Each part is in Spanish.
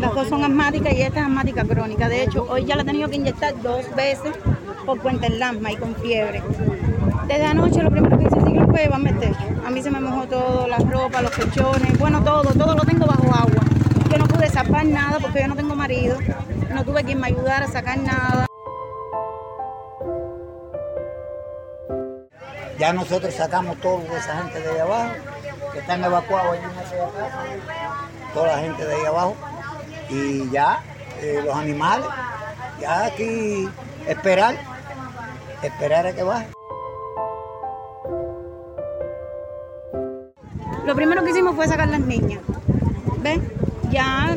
Las dos son asmáticas y esta es asmática crónica. De hecho, hoy ya la he tenido que inyectar dos veces por cuenta del asma y con fiebre. Desde anoche lo primero que hice sí fue a meter. A mí se me mojó todo, la ropa, los colchones, bueno, todo, todo lo tengo bajo agua. Yo no pude sacar nada porque yo no tengo marido. No tuve quien me ayudara a sacar nada. Ya nosotros sacamos todo de esa gente de ahí abajo, que están evacuados allí en esa casa, toda la gente de ahí abajo, y ya eh, los animales, ya aquí esperar, esperar a que bajen. Lo primero que hicimos fue sacar las niñas. ¿Ven? Ya,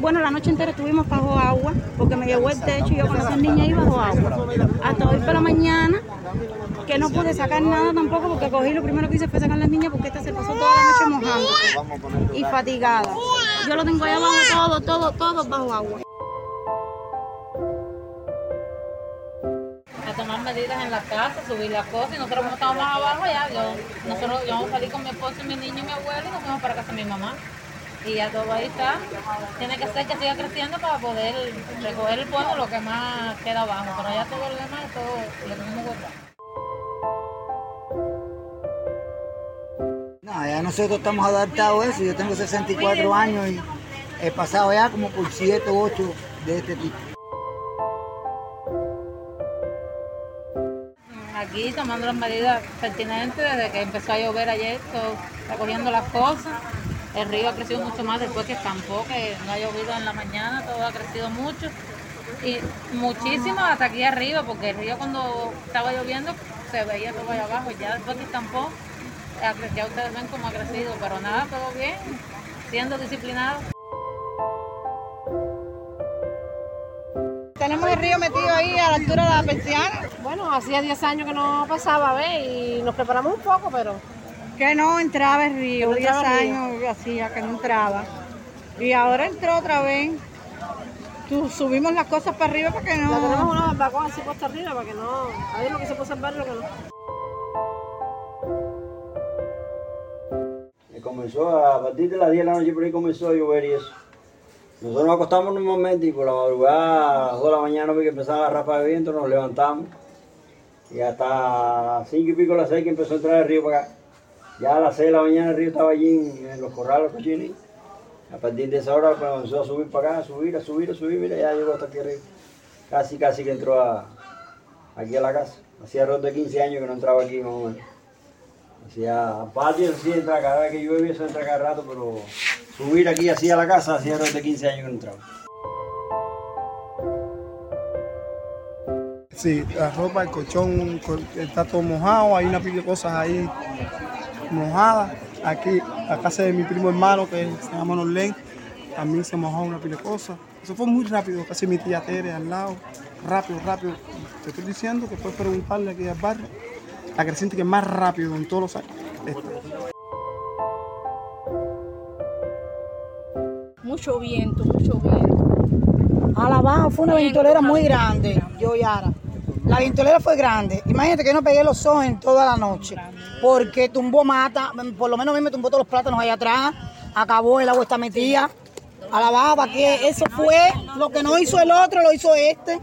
bueno, la noche entera estuvimos bajo agua, porque me llevó el techo y yo con esas niñas iba bajo agua. Hasta hoy por la mañana, que no pude sacar nada tampoco, porque cogí lo primero que hice fue sacar las niñas, porque esta se pasó toda la noche mojando y fatigada. Yo lo tengo ahí abajo todo, todo, todo bajo agua. a tomar medidas en la casa, subir las cosas y nosotros como estábamos abajo ya, yo, nosotros yo a salir con mi esposo y mi niño y mi abuelo y nos fuimos para casa de mi mamá. Y ya todo ahí está. Tiene que ser que siga creciendo para poder recoger el polvo lo que más queda abajo. Pero ya todo lo demás, todo lo tenemos guardado. Ya nosotros estamos adaptados a eso, yo tengo 64 años y he pasado ya como por 7 u 8 de este tipo. Aquí tomando las medidas pertinentes desde que empezó a llover ayer, todo, recogiendo las cosas. El río ha crecido mucho más después que escampó, que no ha llovido en la mañana, todo ha crecido mucho. Y muchísimo hasta aquí arriba, porque el río cuando estaba lloviendo se veía todo allá abajo. Ya después que cre- ya ustedes ven cómo ha crecido, pero nada, todo bien, siendo disciplinado. Tenemos el río metido ahí a la altura de la persiana. Bueno, hacía 10 años que no pasaba, ¿ves? Y nos preparamos un poco, pero Que no entraba el río, Que no 10 entraba el río. años hacía que no entraba. Y ahora entró otra vez. Tú, subimos las cosas para arriba para que ya tenemos no... una barbacoa así puesta arriba para que no... A ver lo que se puede salvar y lo que no. Comenzó a, a partir de las 10 de la noche por ahí comenzó a llover y eso. Nosotros nos acostamos normalmente y por la madrugada, a las 2 de la mañana, porque empezaba a ráfaga de viento, nos levantamos. Y hasta las 5 y pico, las 6 que empezó a entrar el río para acá. Ya a las 6 de la mañana el río estaba allí en, los corrales, los cochines. A partir de esa hora comenzó a subir para acá, a subir, a subir, a subir, mira, ya llegó hasta aquí arriba. Casi, casi que entró a, aquí a la casa. Hacía alrededor de 15 años que no entraba aquí más o menos. Hacía patio, sí entra cada vez que llueve, eso entra cada rato, pero subir aquí así a la casa hacía alrededor de 15 años que no entraba. Sí, la ropa, el colchón col- está todo mojado, hay una pila de cosas ahí mojadas. Aquí, la casa de mi primo hermano, que se llama Norlen, también se mojó una pila de cosas. Eso fue muy rápido, casi mi tía Tere al lado. Rápido, rápido. Te estoy diciendo que puedes preguntarle aquí al barrio. La creciente que más rápido en todos los años. Esta. Mucho viento, mucho viento. A la baja fue una ventolera muy grande, yo Yara. La ventolera fue grande. Imagínate que no pegué los ojos en toda la noche. Porque tumbó mata, por lo menos a mí me tumbó todos los plátanos allá atrás. Acabó el agua está metida. A la baja, ¿para qué? Eso fue lo que no hizo el otro, lo hizo este.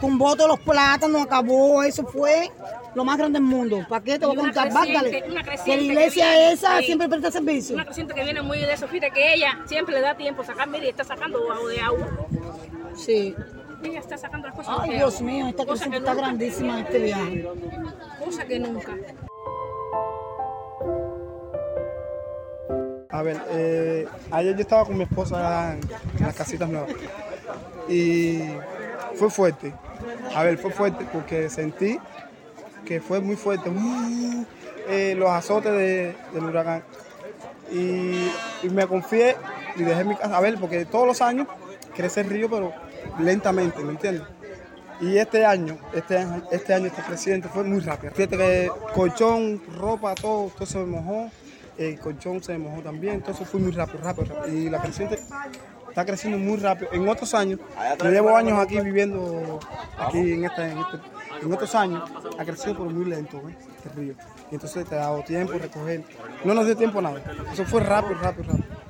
Tumbó todos los plátanos, acabó, eso fue lo más grande del mundo. ¿Para qué te voy a contar? Bácale. Que la que iglesia viene, esa sí. siempre presta servicio. Una creciente que viene muy de eso, fíjate que ella siempre le da tiempo a sacar, mire, está sacando agua de agua. Sí. Ella está sacando las cosas Ay, Dios mío, esta Cosa que está nunca, grandísima en este viaje. Cosa que nunca. A ver, eh, ayer yo estaba con mi esposa en, en las casitas nuevas y fue fuerte. A ver, fue fuerte porque sentí que fue muy fuerte uh, eh, los azotes de- del huracán. Y, y me confié y dejé mi casa. A ver, porque todos los años crece el río, pero lentamente, ¿me entiendes? Y este año, este año, este año, este presidente fue muy rápido. Fíjate que colchón, ropa, todo, todo se me mojó. El colchón se me mojó también. Entonces fue muy rápido, rápido, rápido. Y la presidente está creciendo muy rápido. En otros años, yo llevo años aquí viviendo, aquí en, este, en, este- en otros años, ha crecido pero muy lento, ¿ves? Este río. Y entonces te ha dado tiempo recoger. No nos dio tiempo a nada. Eso fue rápido, rápido, rápido.